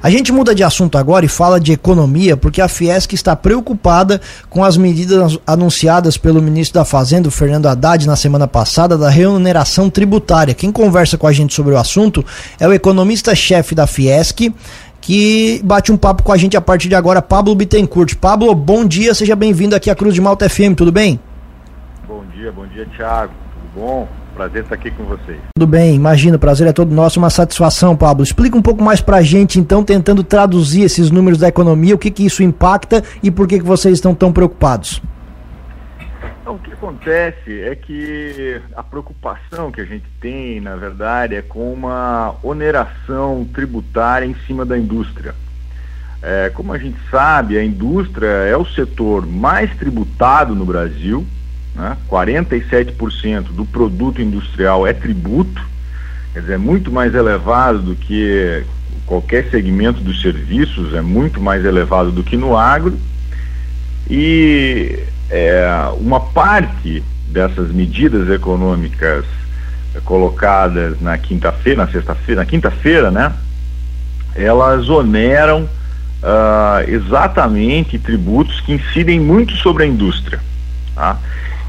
A gente muda de assunto agora e fala de economia, porque a Fiesc está preocupada com as medidas anunciadas pelo ministro da Fazenda, Fernando Haddad, na semana passada, da remuneração tributária. Quem conversa com a gente sobre o assunto é o economista-chefe da Fiesc, que bate um papo com a gente a partir de agora, Pablo Bittencourt. Pablo, bom dia, seja bem-vindo aqui à Cruz de Malta FM, tudo bem? Bom dia, bom dia, Thiago. Bom? Prazer estar aqui com vocês. Tudo bem, imagina, o prazer é todo nosso, uma satisfação, Pablo. Explica um pouco mais pra gente, então, tentando traduzir esses números da economia, o que que isso impacta e por que que vocês estão tão preocupados. Então, o que acontece é que a preocupação que a gente tem, na verdade, é com uma oneração tributária em cima da indústria. É, como a gente sabe, a indústria é o setor mais tributado no Brasil, né? 47% do produto industrial é tributo, quer dizer, é muito mais elevado do que qualquer segmento dos serviços, é muito mais elevado do que no agro. E é, uma parte dessas medidas econômicas colocadas na quinta-feira, na sexta-feira, na quinta-feira, né? Elas oneram uh, exatamente tributos que incidem muito sobre a indústria. Tá?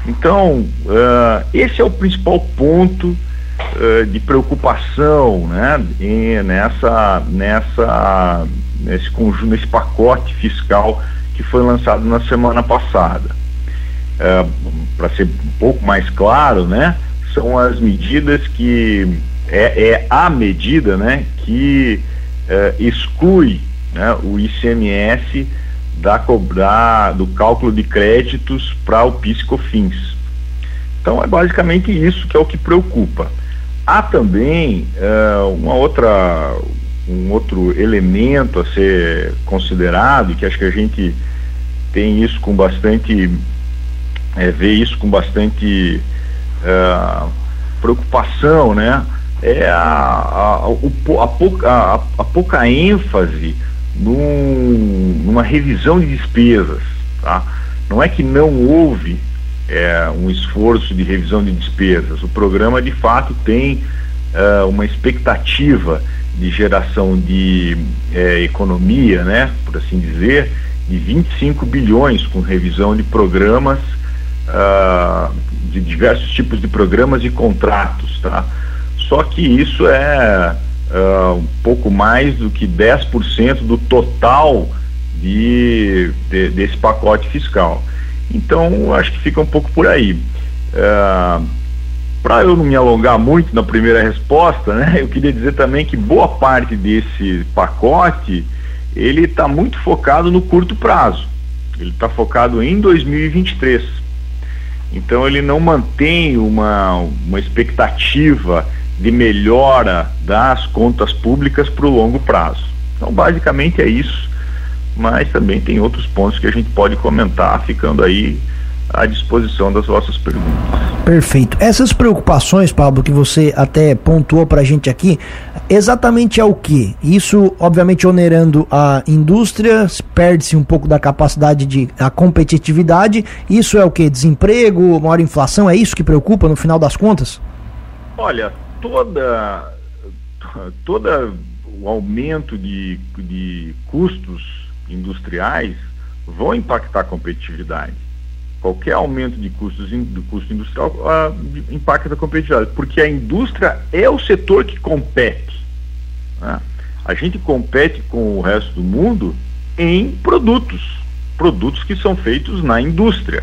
Então, uh, esse é o principal ponto uh, de preocupação né, em, nessa, nessa, nesse conjunto, nesse pacote fiscal que foi lançado na semana passada. Uh, Para ser um pouco mais claro, né, são as medidas que é, é a medida né, que exclui né, o ICMS da cobrar do cálculo de créditos para o PIS/COFINS. Então é basicamente isso que é o que preocupa. Há também uh, uma outra um outro elemento a ser considerado que acho que a gente tem isso com bastante é, vê isso com bastante uh, preocupação, né? É a, a, a, a, pouca, a, a pouca ênfase num, numa revisão de despesas. Tá? Não é que não houve é, um esforço de revisão de despesas. O programa, de fato, tem é, uma expectativa de geração de é, economia, né, por assim dizer, de 25 bilhões com revisão de programas, uh, de diversos tipos de programas e contratos. Tá? Só que isso é uh, um pouco mais do que 10% do total de, de, desse pacote fiscal. Então, acho que fica um pouco por aí. Uh, Para eu não me alongar muito na primeira resposta, né, eu queria dizer também que boa parte desse pacote ele está muito focado no curto prazo. Ele está focado em 2023. Então ele não mantém uma, uma expectativa de melhora das contas públicas para o longo prazo. Então, basicamente é isso, mas também tem outros pontos que a gente pode comentar, ficando aí à disposição das vossas perguntas. Perfeito. Essas preocupações, Pablo, que você até pontuou para a gente aqui, exatamente é o que? Isso, obviamente, onerando a indústria, perde-se um pouco da capacidade de a competitividade. Isso é o que? Desemprego, maior inflação? É isso que preocupa no final das contas? Olha, toda, toda o aumento de, de custos industriais vão impactar a competitividade. Qualquer aumento de custos do custo industrial uh, impacta a competitividade, porque a indústria é o setor que compete. Né? A gente compete com o resto do mundo em produtos, produtos que são feitos na indústria.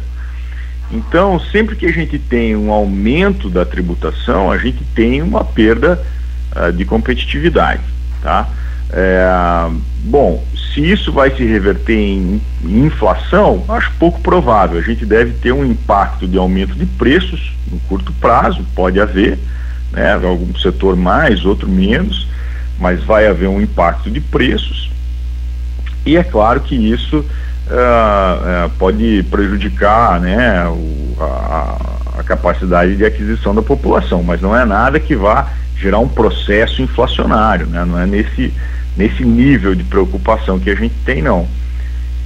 Então, sempre que a gente tem um aumento da tributação, a gente tem uma perda uh, de competitividade, tá? É, bom, se isso vai se reverter em, em, inflação, acho pouco provável. A gente deve ter um impacto de aumento de preços no curto prazo, pode haver, né? Algum setor mais, outro menos, mas vai haver um impacto de preços. E é claro que isso uh, uh, pode prejudicar né, o, a, a, capacidade de aquisição da população, mas não é nada que vá gerar um processo inflacionário, né? não é nesse, nesse nível de preocupação que a gente tem, não.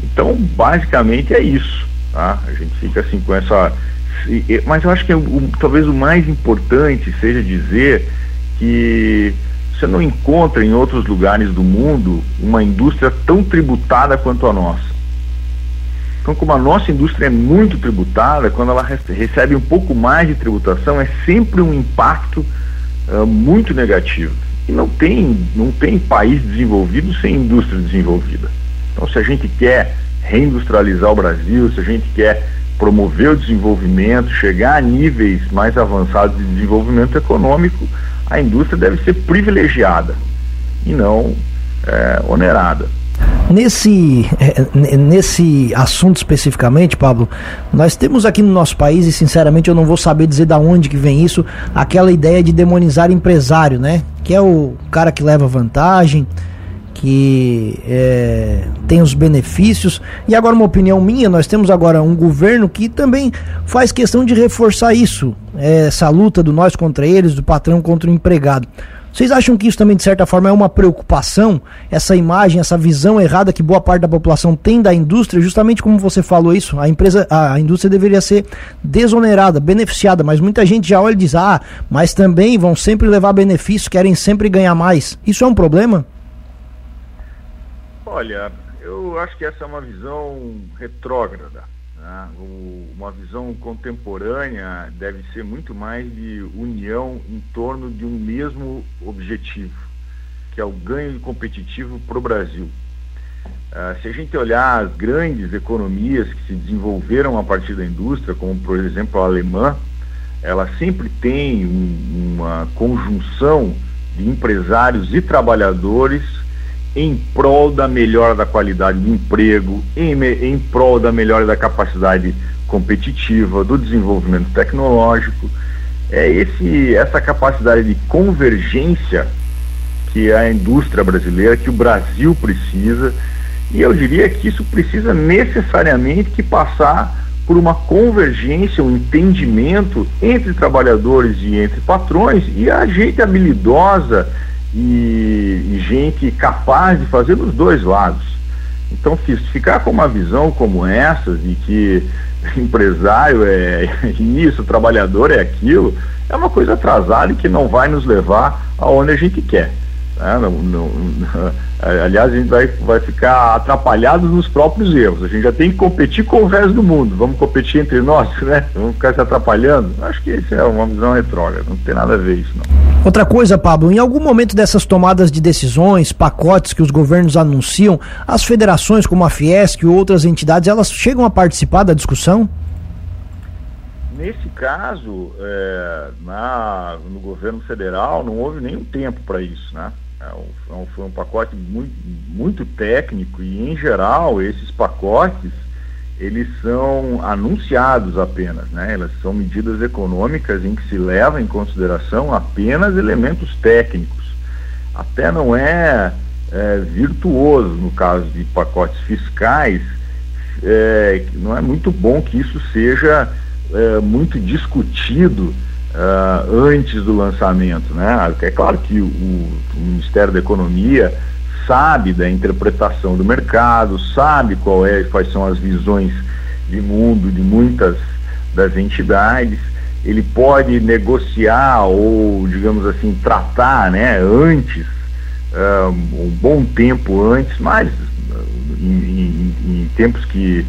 Então, basicamente é isso. Tá? A gente fica assim com essa. Mas eu acho que o, talvez o mais importante seja dizer que Você não encontra em outros lugares do mundo uma indústria tão tributada quanto a nossa. Então, como a nossa indústria é muito tributada, quando ela recebe um pouco mais de tributação, é sempre um impacto uh, muito negativo. E não tem, não tem país desenvolvido sem indústria desenvolvida. Então, se a gente quer reindustrializar o Brasil, se a gente quer promover o desenvolvimento, chegar a níveis mais avançados de desenvolvimento econômico, a indústria deve ser privilegiada e não é, onerada. Nesse, é, nesse assunto especificamente, Pablo, nós temos aqui no nosso país, e sinceramente eu não vou saber dizer da onde que vem isso, aquela ideia de demonizar empresário, né? Que é o cara que leva vantagem, que é, tem os benefícios. E agora, uma opinião minha, nós temos agora um governo que também faz questão de reforçar isso, essa luta do nós contra eles, do patrão contra o empregado. Vocês acham que isso também, de certa forma, é uma preocupação? Essa imagem, essa visão errada que boa parte da população tem da indústria, justamente como você falou isso, a empresa, a, indústria deveria ser desonerada, beneficiada, mas muita gente já olha e diz, ah, mas também vão sempre levar benefícios, querem sempre ganhar mais. Isso é um problema? Olha, eu acho que essa é uma visão retrógrada. Né? O, uma visão contemporânea deve ser muito mais de união em torno de um mesmo objetivo, que é o ganho competitivo para o Brasil. Uh, se a gente olhar as grandes economias que se desenvolveram a partir da indústria, como por exemplo a alemã, ela sempre tem um, uma conjunção de empresários e trabalhadores em prol da melhora da qualidade de emprego, em, em prol da melhora da capacidade competitiva, do desenvolvimento tecnológico. É esse, essa capacidade de convergência que a indústria brasileira, que o Brasil precisa, e eu diria que isso precisa necessariamente que passar por uma convergência, um entendimento entre trabalhadores e entre patrões e a gente habilidosa e, e gente capaz de fazer dos dois lados. Então, ficar com uma visão como essa, de que empresário é isso, trabalhador é aquilo, é uma coisa atrasada e que não vai nos levar aonde a gente quer. Né? Não, não, não, aliás, a gente vai, vai ficar atrapalhado nos próprios erros. A gente já tem que competir com o resto do mundo. Vamos competir entre nós, né? Vamos ficar se atrapalhando. Acho que isso é uma visão retrógrada. Não tem nada a ver isso, não. Outra coisa, Pablo, em algum momento dessas tomadas de decisões, pacotes que os governos anunciam, as federações como a Fiesc e outras entidades, elas chegam a participar da discussão? Nesse caso, é, na, no governo federal, não houve nenhum tempo para isso, né? É um, foi um pacote muito, muito técnico e, em geral, esses pacotes eles são anunciados apenas, né? Elas são medidas econômicas em que se leva em consideração apenas elementos técnicos. Até não é, é virtuoso no caso de pacotes fiscais, é, não é muito bom que isso seja é, muito discutido uh, antes do lançamento. Né? É claro que o, o, Ministério da Economia sabe da interpretação do mercado, sabe qual é, quais são as visões de mundo de muitas das entidades, ele pode negociar ou, digamos assim, tratar né, antes, uh, um bom tempo antes, mas em, em, em tempos que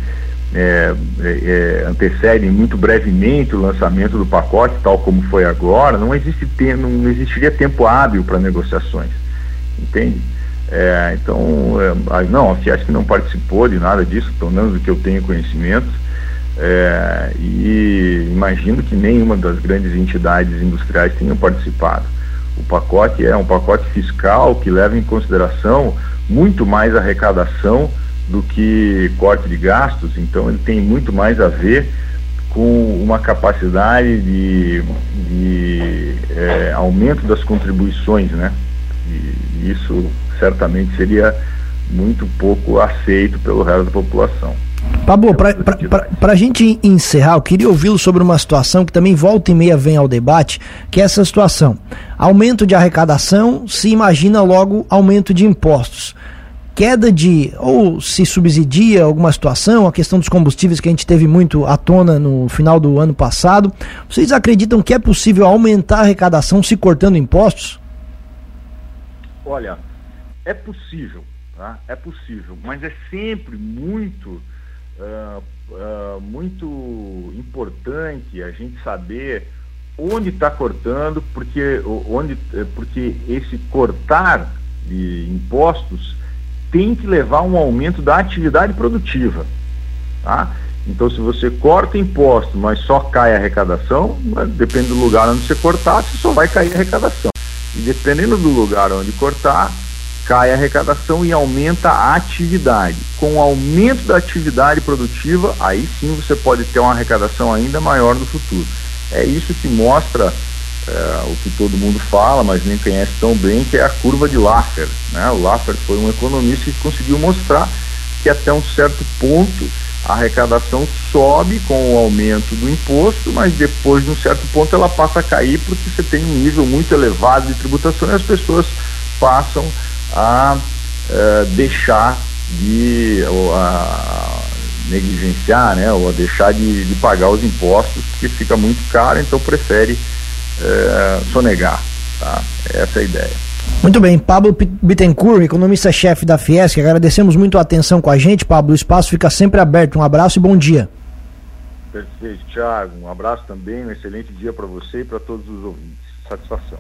é, é, é, antecedem muito brevemente o lançamento do pacote, tal como foi agora, não, existe te, não existiria tempo hábil para negociações, entende? É, então, é, não, a Fiesp não participou de nada disso, pelo menos do que eu tenho conhecimento, é, e imagino que nenhuma das grandes entidades industriais tenham participado. O pacote é um pacote fiscal que leva em consideração muito mais arrecadação do que corte de gastos, então ele tem muito mais a ver com uma capacidade de, de é, aumento das contribuições, né? E isso certamente seria muito pouco aceito pelo resto da população. Pablo, para a gente encerrar, eu queria ouvi-lo sobre uma situação que também volta e meia vem ao debate, que é essa situação. Aumento de arrecadação, se imagina logo aumento de impostos queda de ou se subsidia alguma situação, a questão dos combustíveis que a gente teve muito à tona no final do ano passado. Vocês acreditam que é possível aumentar a arrecadação se cortando impostos? Olha, é possível, tá? É possível, mas é sempre muito, uh, uh, muito importante a gente saber onde está cortando, porque, onde, porque esse cortar de impostos tem que levar a um aumento da atividade produtiva. Tá? Então, se você corta imposto, mas só cai a arrecadação, depende do lugar onde você cortar, você só vai cair a arrecadação. E dependendo do lugar onde cortar, cai a arrecadação e aumenta a atividade. Com o aumento da atividade produtiva, aí sim você pode ter uma arrecadação ainda maior no futuro. É isso que mostra é, o que todo mundo fala, mas nem conhece tão bem, que é a curva de Laffer. Né? O Laffer foi um economista que conseguiu mostrar que até um certo ponto a arrecadação sobe com o aumento do imposto, mas depois de um certo ponto ela passa a cair porque você tem um nível muito elevado de tributação e as pessoas passam a uh, deixar de ou a negligenciar, né, ou a deixar de, de, pagar os impostos porque fica muito caro, então prefere uh, sonegar, tá? Essa é a ideia. Muito bem, Pablo Bittencourt, economista-chefe da Fiesc, agradecemos muito a atenção com a gente, Pablo. O espaço fica sempre aberto. Um abraço e bom dia. Perfeito, Thiago. Um abraço também, um excelente dia para você e para todos os ouvintes. Satisfação.